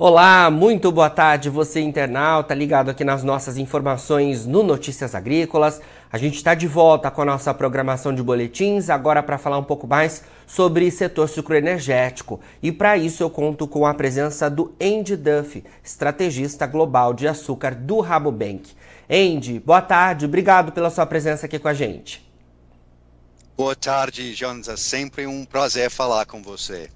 Olá, muito boa tarde, você internauta ligado aqui nas nossas informações no Notícias Agrícolas. A gente está de volta com a nossa programação de boletins, agora para falar um pouco mais sobre setor sucroenergético. E para isso eu conto com a presença do Andy Duff, estrategista global de açúcar do Rabobank. Andy, boa tarde, obrigado pela sua presença aqui com a gente. Boa tarde, Jonas. É sempre um prazer falar com você.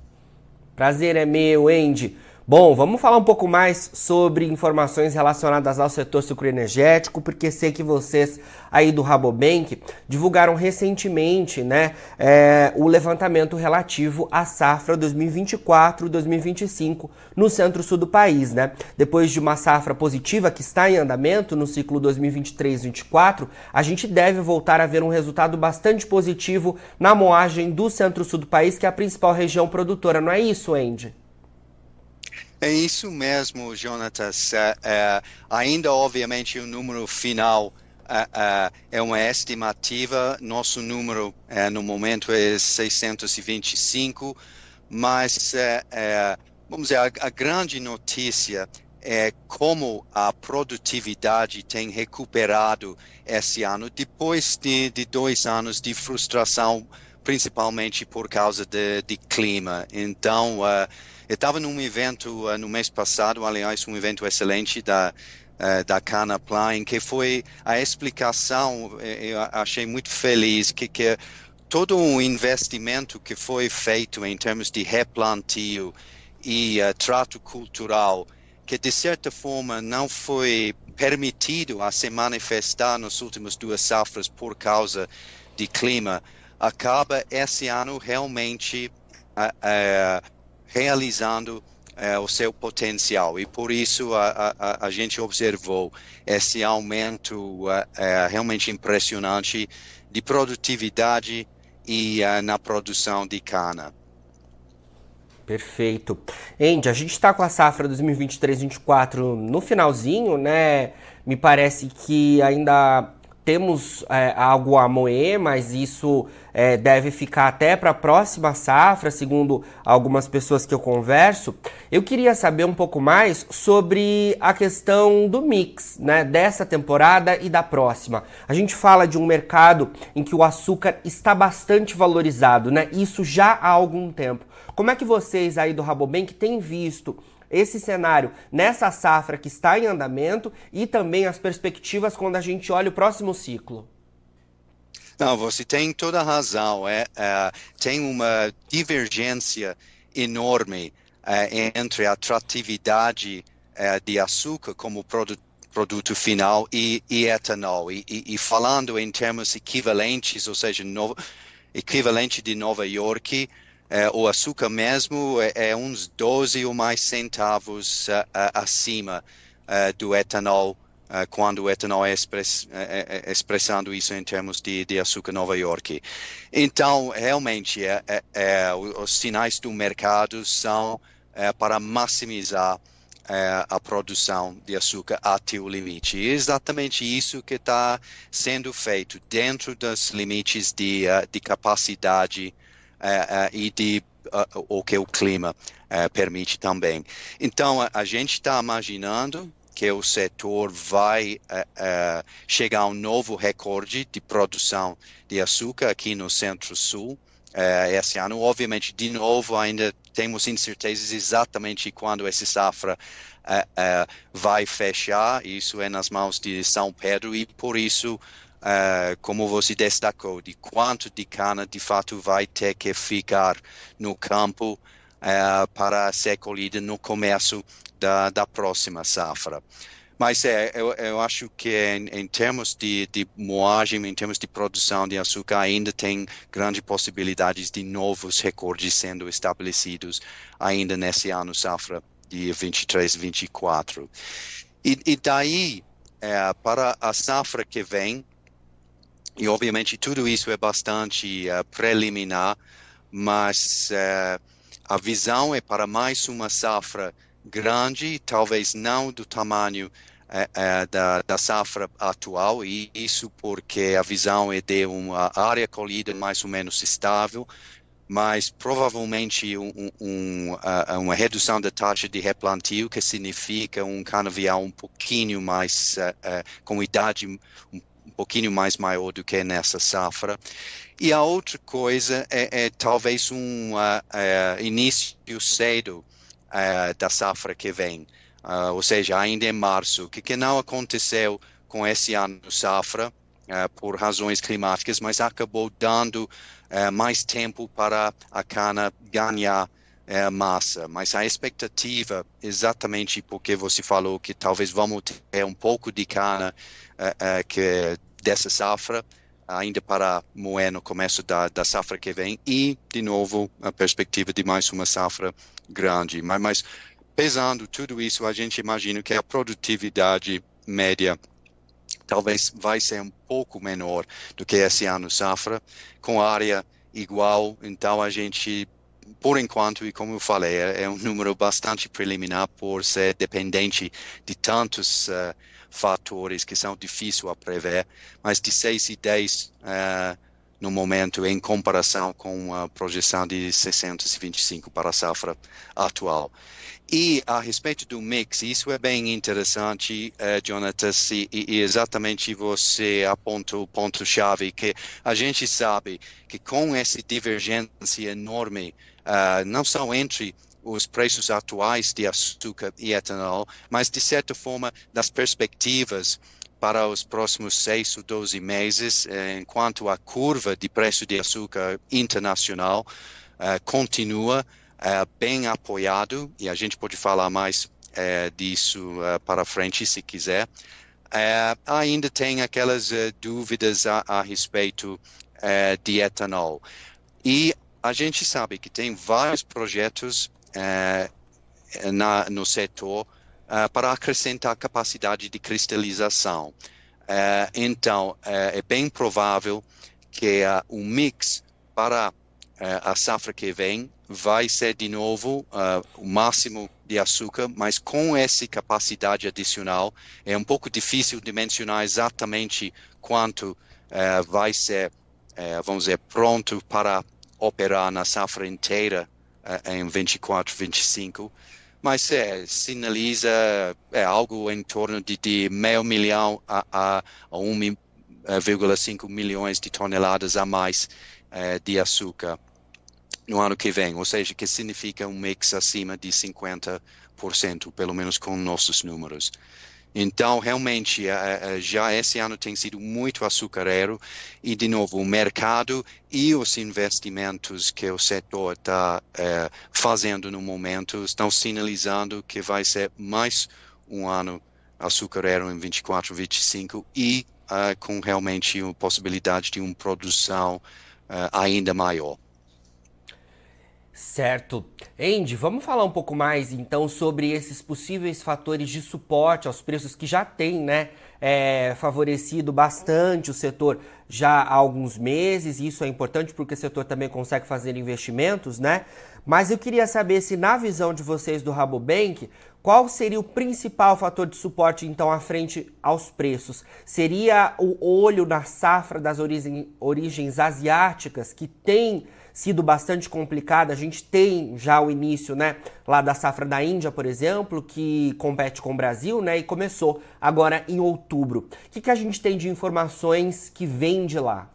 Prazer é meu, Andy. Bom, vamos falar um pouco mais sobre informações relacionadas ao setor sucroenergético, porque sei que vocês aí do Rabobank divulgaram recentemente né, é, o levantamento relativo à safra 2024-2025 no centro-sul do país. Né? Depois de uma safra positiva que está em andamento no ciclo 2023-24, a gente deve voltar a ver um resultado bastante positivo na moagem do centro-sul do país, que é a principal região produtora, não é isso, Andy? É isso mesmo, Jonatas. Uh, uh, ainda, obviamente, o número final uh, é uma estimativa. Nosso número no momento é 625, mas vamos dizer, a, a, grande notícia é como a produtividade tem recuperado esse ano, depois de, de dois anos de frustração, principalmente por causa de, de clima. Então, uh, eu estava num evento uh, no mês passado, aliás, um evento excelente da uh, da Canaplan, que foi a explicação, eh, eu achei muito feliz, que, que todo o investimento que foi feito em termos de replantio e uh, trato cultural, que de certa forma não foi permitido a se manifestar nas últimas duas safras por causa de clima, acaba esse ano realmente uh, uh, realizando é, o seu potencial e por isso a, a, a gente observou esse aumento é, realmente impressionante de produtividade e na produção de cana. Perfeito. Andy, a gente está com a safra 2023-24 no finalzinho, né? Me parece que ainda temos é, algo a moer, mas isso é, deve ficar até para a próxima safra, segundo algumas pessoas que eu converso. Eu queria saber um pouco mais sobre a questão do mix, né, dessa temporada e da próxima. A gente fala de um mercado em que o açúcar está bastante valorizado, né? Isso já há algum tempo. Como é que vocês aí do Rabobank têm visto esse cenário nessa safra que está em andamento e também as perspectivas quando a gente olha o próximo ciclo? Não, você tem toda a razão. É, é tem uma divergência enorme é, entre a atratividade é, de açúcar como produto produto final e, e etanol. E, e, e, falando em termos equivalentes, ou seja, no, equivalente de Nova York, é, o açúcar mesmo é, é, uns 12 ou mais centavos uh, uh, acima uh, do etanol, quando o etanol é, express, expressando isso em termos de, de açúcar Nova York. Então, realmente, os sinais do mercado são para maximizar a produção de açúcar até o limite. E é exatamente isso que está sendo feito dentro dos limites de, de capacidade e de uh, o que o clima uh, permite também. Então, a, gente está imaginando que o setor vai uh, chegar a um novo recorde de produção de açúcar aqui no Centro-Sul esse ano. Obviamente, de novo, ainda temos incertezas exatamente quando essa safra vai fechar. Isso é nas mãos de São Pedro e, por isso, uh, como você destacou, de quanto de cana de fato vai ter que ficar no campo uh, para ser colhida no começo da, da próxima safra. Mas é, eu, eu acho que em, em termos de, de, moagem, em termos de produção de açúcar, ainda tem grandes possibilidades de novos recordes sendo estabelecidos ainda nesse ano safra de 23, 24. E, e daí, é, para a safra que vem, e, obviamente, tudo isso é bastante uh, preliminar, mas uh, a visão é para mais uma safra grande, talvez não do tamanho uh, da, da, safra atual, e isso porque a visão é de uma área colhida mais ou menos estável, mas provavelmente um, um, uma redução da taxa de replantio, que significa um canavial um pouquinho mais, com idade um um pouquinho mais maior do que nessa safra. E a outra coisa é, é talvez um uh, uh, início cedo uh, da safra que vem, ou seja, ainda em março, que, que não aconteceu com esse ano safra, por razões climáticas, mas acabou dando mais tempo para a cana ganhar massa, mas a expectativa, exatamente porque você falou que talvez vamos ter um pouco de cana uh, que dessa safra ainda para moer no começo da, da safra que vem e, de novo, a perspectiva de mais uma safra grande. Mas, mas pesando tudo isso, a gente imagina que a produtividade média talvez vai ser um pouco menor do que esse ano safra, com área igual, então a gente por enquanto, e como eu falei, é, é, um número bastante preliminar por ser dependente de tantos uh, fatores que são difíceis a prever, mas de 6 e 10 uh, no momento em comparação com a projeção de 625 para a safra atual. E a respeito do mix, isso é bem interessante, uh, Jonathan, e, e, exatamente você aponta o ponto-chave, que a gente sabe que com essa divergência enorme, uh, não só entre os preços atuais de açúcar e etanol, mas de certa forma das perspectivas para os próximos seis ou doze meses, eh, enquanto a curva de preço de açúcar internacional eh, continua eh, bem apoiado, e a gente pode falar mais disso para frente se quiser. ainda tem aquelas dúvidas a, a respeito de etanol. E a gente sabe que tem vários projetos na, no setor uh, para acrescentar capacidade de cristalização. Uh, então, é bem provável que o mix para a safra que vem vai ser de novo o máximo de açúcar, mas com essa capacidade adicional é um pouco difícil de mencionar exatamente quanto vai ser, vamos dizer, pronto para operar na safra inteira em 24, 25, mas é, sinaliza é, algo em torno de, de meio milhão a, a, a 1,5 milhões de toneladas a mais é, de açúcar no ano que vem, ou seja, que significa um mix acima de 50%, pelo menos com nossos números. Então, realmente, já esse ano tem sido muito açucareiro e, de novo, o mercado e os investimentos que o setor está é, fazendo no momento estão sinalizando que vai ser mais um ano açucareiro em 24, 25 e uh, com realmente a possibilidade de uma produção uh, ainda maior. Certo. Andy, vamos falar um pouco mais então sobre esses possíveis fatores de suporte aos preços que já têm, né, é, favorecido bastante o setor já há alguns meses. Isso é importante porque o setor também consegue fazer investimentos, né? Mas eu queria saber se, na visão de vocês do Rabobank, qual seria o principal fator de suporte, então, à frente aos preços? Seria o olho na safra das origens asiáticas, que tem sido bastante complicada. A gente tem já o início, né, lá da safra da Índia, por exemplo, que compete com o Brasil, né, e começou agora em outubro. O que, que a gente tem de informações que vem de lá?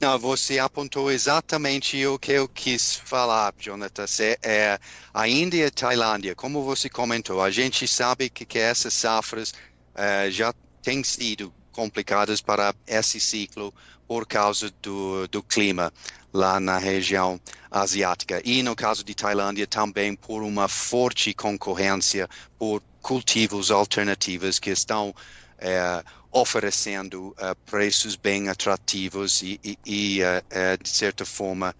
Não, você apontou exatamente o que eu quis falar, Jonatas. É, é, a Índia e a Tailândia, como você comentou, a gente sabe que, que essas safras é, já têm sido complicadas para esse ciclo por causa do, do clima lá na região asiática. E no caso de Tailândia, também por uma forte concorrência por cultivos alternativos que estão é, oferecendo uh, preços bem atrativos e, e, e uh, de certa forma,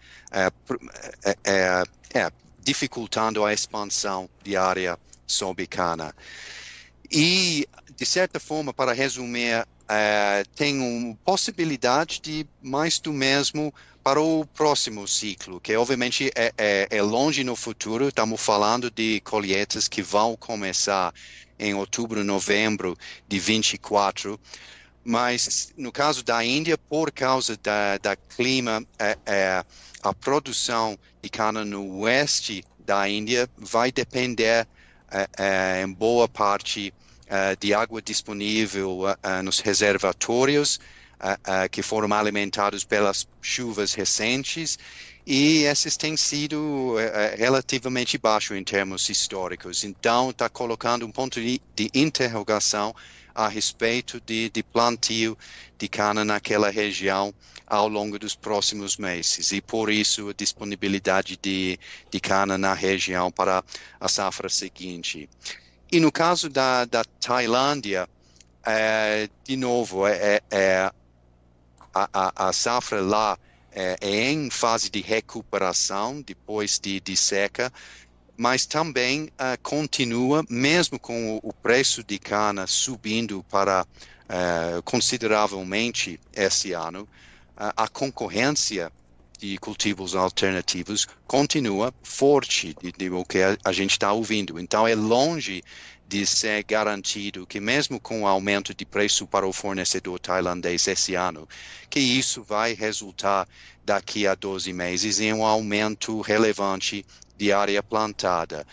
dificultando a expansão de área sobicana. E, de certa forma, para resumir, tem uma possibilidade de mais do mesmo para o próximo ciclo, que obviamente é, é, é longe no futuro, estamos falando de colheitas que vão começar em outubro, novembro de 24, mas no caso da Índia, por causa da, da clima, é, é, a produção de cana no oeste da Índia vai depender em boa parte é, de água disponível é, nos reservatórios que foram alimentados pelas chuvas recentes e esses têm sido é, relativamente baixos em termos históricos. Então, está colocando um ponto de interrogação a respeito de, de, plantio de cana naquela região ao longo dos próximos meses e por isso a disponibilidade de, de cana na região para a safra seguinte. E no caso da, da Tailândia, é, de novo, é, é a, a, a safra lá é, é, em fase de recuperação depois de, de seca, mas também uh, continua, mesmo com o, o, preço de cana subindo para uh, consideravelmente esse ano, uh, a concorrência de cultivos alternativos continua forte de, de o que a, a gente está ouvindo. Então é longe de ser garantido que mesmo com o aumento de preço para o fornecedor tailandês esse ano, que isso vai resultar daqui a 12 meses em um aumento relevante de área plantada.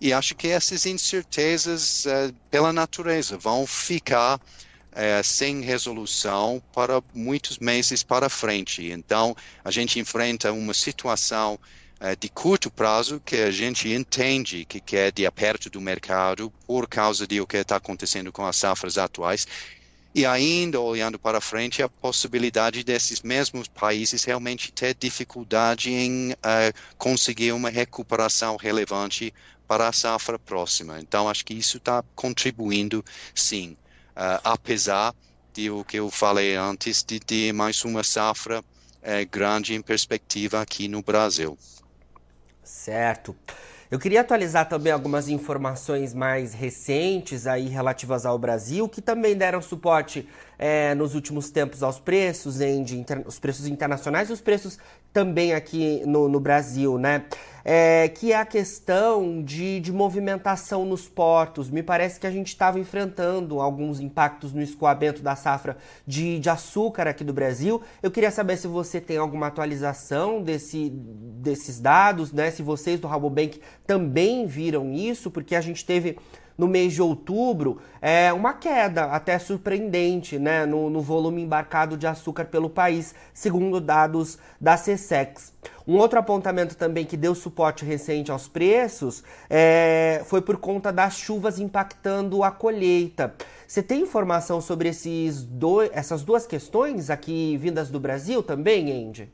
E acho que essas incertezas, uh, pela natureza, vão ficar uh, sem resolução para muitos meses para frente. Então, a gente enfrenta uma situação eh, de curto prazo que a gente entende que, que é de aperto do mercado por causa de o que está acontecendo com as safras atuais e ainda olhando para frente a possibilidade desses mesmos países realmente ter dificuldade em uh, conseguir uma recuperação relevante para a safra próxima. Então acho que isso está contribuindo sim, uh, apesar de o que eu falei antes de, de mais uma safra uh, grande em perspectiva aqui no Brasil. Certo. Eu queria atualizar também algumas informações mais recentes aí relativas ao Brasil, que também deram suporte é, nos últimos tempos aos preços, de, os preços internacionais e os preços também aqui no, no Brasil, né? É, que é a questão de, de movimentação nos portos. Me parece que a gente estava enfrentando alguns impactos no escoamento da safra de, de açúcar aqui do Brasil. Eu queria saber se você tem alguma atualização desse, desses dados, né? Se vocês do Rabobank também viram isso, porque a gente teve no mês de outubro é uma queda até surpreendente né, no, no volume embarcado de açúcar pelo país, segundo dados da CSEX. Um outro apontamento também que deu suporte recente aos preços é, foi por conta das chuvas impactando a colheita. Você tem informação sobre esses do, essas duas questões aqui vindas do Brasil também, Andy?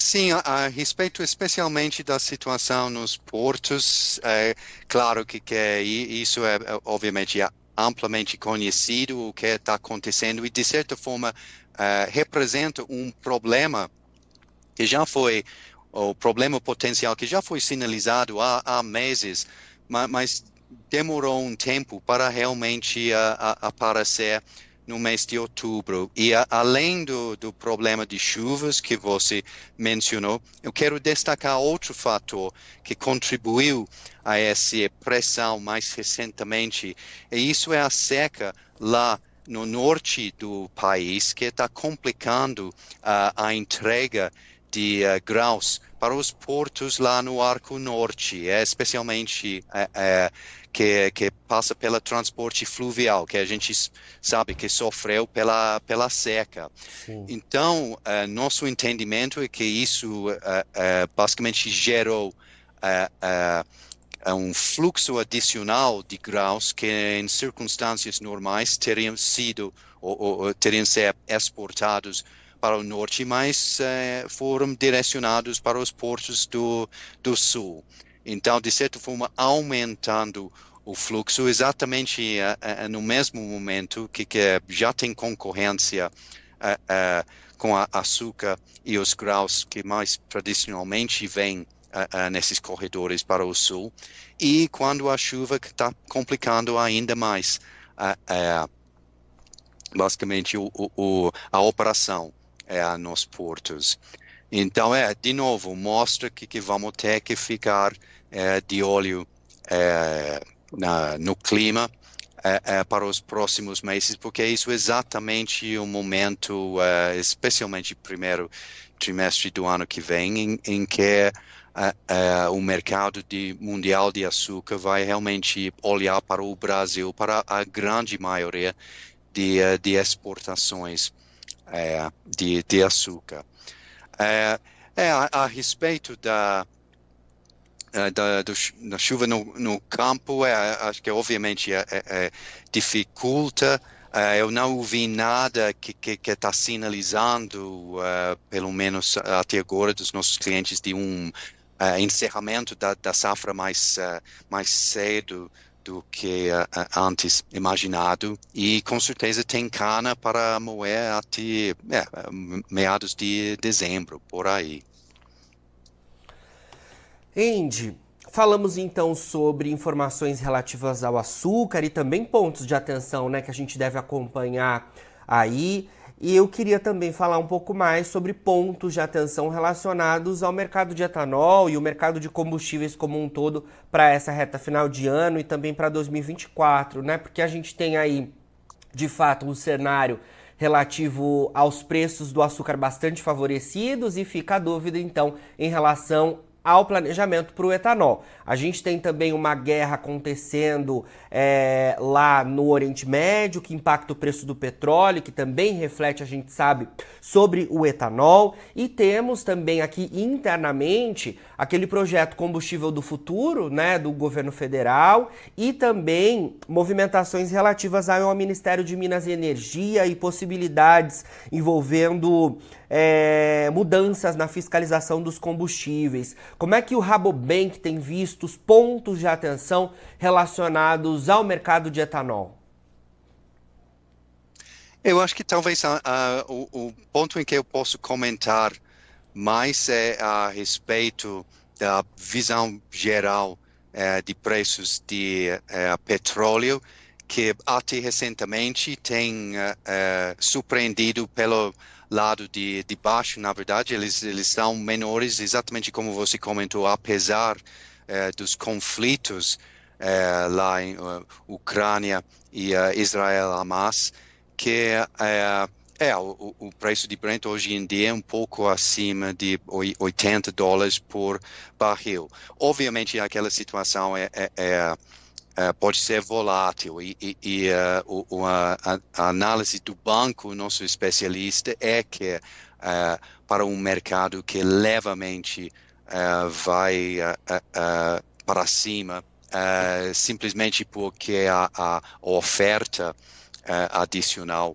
Sim, a, respeito especialmente da situação nos portos, é claro que, que isso é, é obviamente é amplamente conhecido o que está acontecendo e de certa forma é, representa um problema que já foi o problema potencial que já foi sinalizado há, há meses, mas, demorou um tempo para realmente aparecer no mês de outubro. E a, além do, do problema de chuvas que você mencionou, eu quero destacar outro fator que contribuiu a essa pressão mais recentemente, e isso é a seca lá no norte do país que está complicando uh, a entrega de uh, grãos para os portos lá no Arco Norte, é, especialmente é, que, que passa pelo transporte fluvial, que a gente sabe que sofreu pela, pela seca. Sim. Então, é, nosso entendimento é que isso é, é, basicamente gerou um fluxo adicional de grãos que em circunstâncias normais teriam sido ou, ou teriam ser exportados para o norte, mas eh, foram direcionados para os portos do, do sul. Então, de certa forma, aumentando o fluxo exatamente uh, uh, no mesmo momento que, que, já tem concorrência uh, com a açúcar e os graus que mais tradicionalmente vêm nesses corredores para o sul e quando a chuva está complicando ainda mais basicamente o, o, a operação nos portos. Então, é, de novo, mostra que, que vamos ter que ficar é, de olho é, na, no clima é, é, para os próximos meses, porque isso é exatamente o momento, é, especialmente primeiro trimestre do ano que vem, em, em que o mercado de, mundial de açúcar vai realmente olhar para o Brasil, para a grande maioria de, de exportações é, de, de açúcar. É, é a, a, respeito da, é, da, do, da chuva no, no campo, é, acho que obviamente é, é, é dificulta. eu não ouvi nada que está sinalizando, pelo menos até agora, dos nossos clientes de um encerramento da, da safra mais, mais cedo do que antes imaginado e com certeza tem cana para moer até é, meados de dezembro, por aí. Andy, falamos então sobre informações relativas ao açúcar e também pontos de atenção né, que a gente deve acompanhar aí. E eu queria também falar um pouco mais sobre pontos de atenção relacionados ao mercado de etanol e o mercado de combustíveis como um todo para essa reta final de ano e também para 2024, né? Porque a gente tem aí, de fato, um cenário relativo aos preços do açúcar bastante favorecidos e fica a dúvida então em relação ao planejamento para o etanol. A gente tem também uma guerra acontecendo é, lá no Oriente Médio, que impacta o preço do petróleo, que também reflete, a gente sabe, sobre o etanol. E temos também aqui internamente aquele projeto Combustível do Futuro, né, do governo federal, e também movimentações relativas ao Ministério de Minas e Energia e possibilidades envolvendo é, mudanças na fiscalização dos combustíveis. Como é que o Rabobank tem visto os pontos de atenção relacionados ao mercado de etanol? Eu acho que talvez uh, o, o, ponto em que eu posso comentar mais é a respeito da visão geral uh, de preços de uh, petróleo, que até recentemente tem surpreendido pelo lado de, de baixo, na verdade, eles, eles são menores, exatamente como você comentou, apesar eh, dos conflitos eh, lá em uh, Ucrânia e uh, Israel, Hamas, que é, o, o, preço de Brent hoje em dia é um pouco acima de 80 dólares por barril. Obviamente, aquela situação é, é, é uh, pode ser volátil. E, e, e uh, a, a, análise do banco, nosso especialista, é que uh, para um mercado que levemente vai para cima, simplesmente porque a, a oferta adicional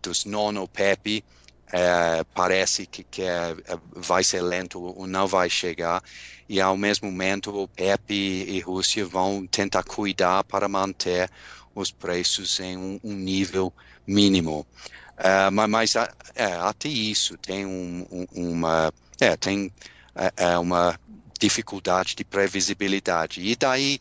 dos non-OPEP parece que, que vai ser lento ou não vai chegar e ao mesmo momento PEP e, Rússia vão tentar cuidar para manter os preços em um, um nível mínimo. Uh, mas, mas é, até isso tem um, um, uma é, tem é, uma dificuldade de previsibilidade e daí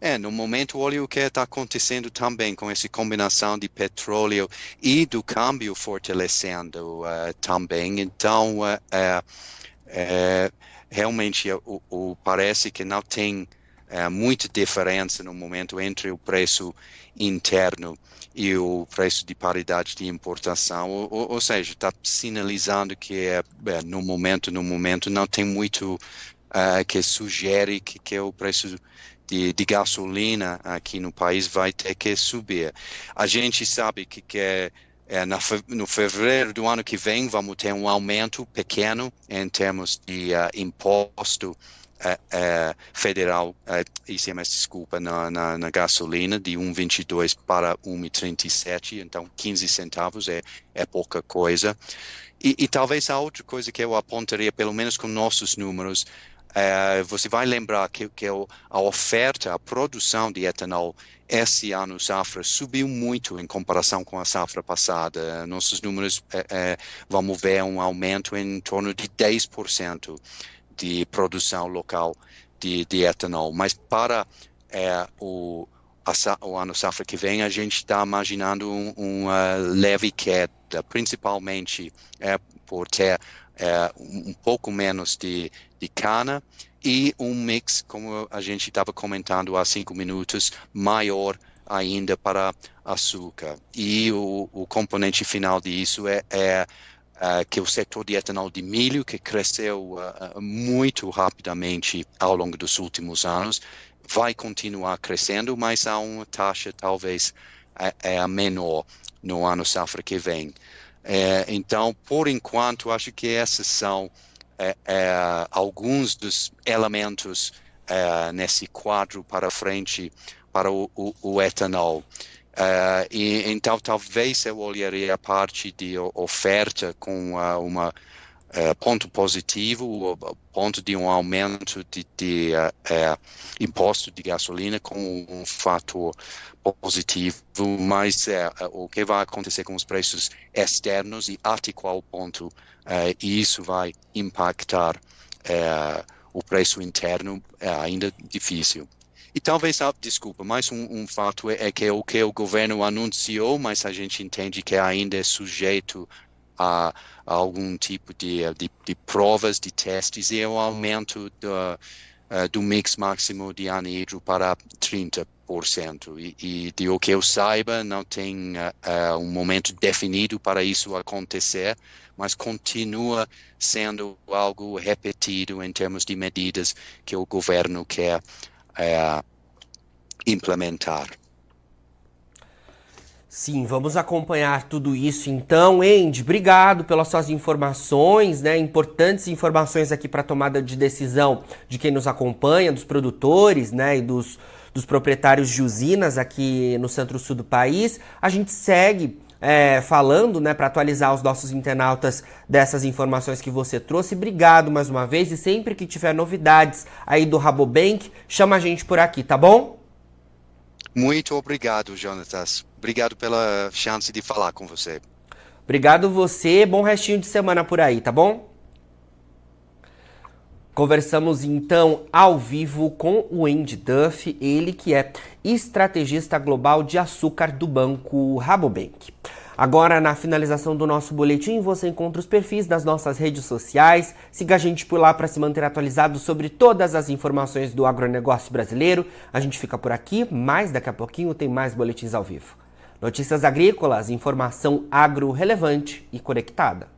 é, no momento, olha o que está acontecendo também com essa combinação de petróleo e do câmbio fortalecendo uh, também. Então, uh, uh, realmente parece que não tem é, muita diferença no momento entre o preço interno e o preço de paridade de importação, ou, ou seja, está sinalizando que é, é, no momento, no momento não tem muito que sugere que, que o preço de, de, gasolina aqui no país vai ter que subir. A gente sabe que, que é, é na, no fevereiro do ano que vem vamos ter um aumento pequeno em termos de uh, imposto uh, federal, ICMS, desculpa, na, na, na gasolina de 1,22 para 1,37, então 15 centavos é, é pouca coisa. E, e, talvez a outra coisa que eu apontaria, pelo menos com nossos números, é, você vai lembrar que, que a oferta, a produção de etanol esse ano safra subiu muito em comparação com a safra passada. Nossos números é, é, vamos ver um aumento em torno de 10% de produção local de, de etanol. Mas para é, o, a, o ano safra que vem, a gente está imaginando um, uma leve queda, principalmente é, por ter é, um pouco menos de, de cana e um mix, como a gente estava comentando há cinco minutos, maior ainda para açúcar. E o, o componente final disso é, é uh, que o setor de etanol de milho, que cresceu uh, muito rapidamente ao longo dos últimos anos, vai continuar crescendo, mas a uma taxa talvez é, a menor no ano safra que vem. É, então, por enquanto, acho que esses são é, é, alguns dos elementos é, nesse quadro para frente para o, o, o etanol. Uh, e, então, talvez eu olharia a parte de oferta com uh, uma uh, ponto positivo, ponto de um aumento de, de imposto de gasolina como um fator positivo, mas o que vai acontecer com os preços externos e até qual ponto isso vai impactar o preço interno é ainda difícil. E talvez, ah, desculpa, mais um, um fato é, é, que o que o governo anunciou, mas a gente entende que ainda é sujeito a, a algum tipo de, de, de, provas, de testes, e é o aumento do, uh, do mix máximo de anidro para 30%. E, e de o que eu saiba, não tem uh, uh, um momento definido para isso acontecer, mas continua sendo algo repetido em termos de medidas que o governo quer é, implementar. Sim, vamos acompanhar tudo isso então. Andy, obrigado pelas suas informações, né? Importantes informações aqui para tomada de decisão de quem nos acompanha, dos produtores, né? E dos, dos proprietários de usinas aqui no centro-sul do país. A gente segue é, falando, né, para atualizar os nossos internautas dessas informações que você trouxe. Obrigado mais uma vez e sempre que tiver novidades aí do Rabobank, chama a gente por aqui, tá bom? Muito obrigado, Jonatas. Obrigado pela chance de falar com você. Obrigado você, bom restinho de semana por aí, tá bom? Conversamos então ao vivo com o Andy Duff, ele que é estrategista global de açúcar do banco Rabobank. Agora, na finalização do nosso boletim, você encontra os perfis das nossas redes sociais. Siga a gente por lá para se manter atualizado sobre todas as informações do agronegócio brasileiro. A gente fica por aqui, mas daqui a pouquinho tem mais boletins ao vivo. Notícias agrícolas, informação agro relevante e conectada.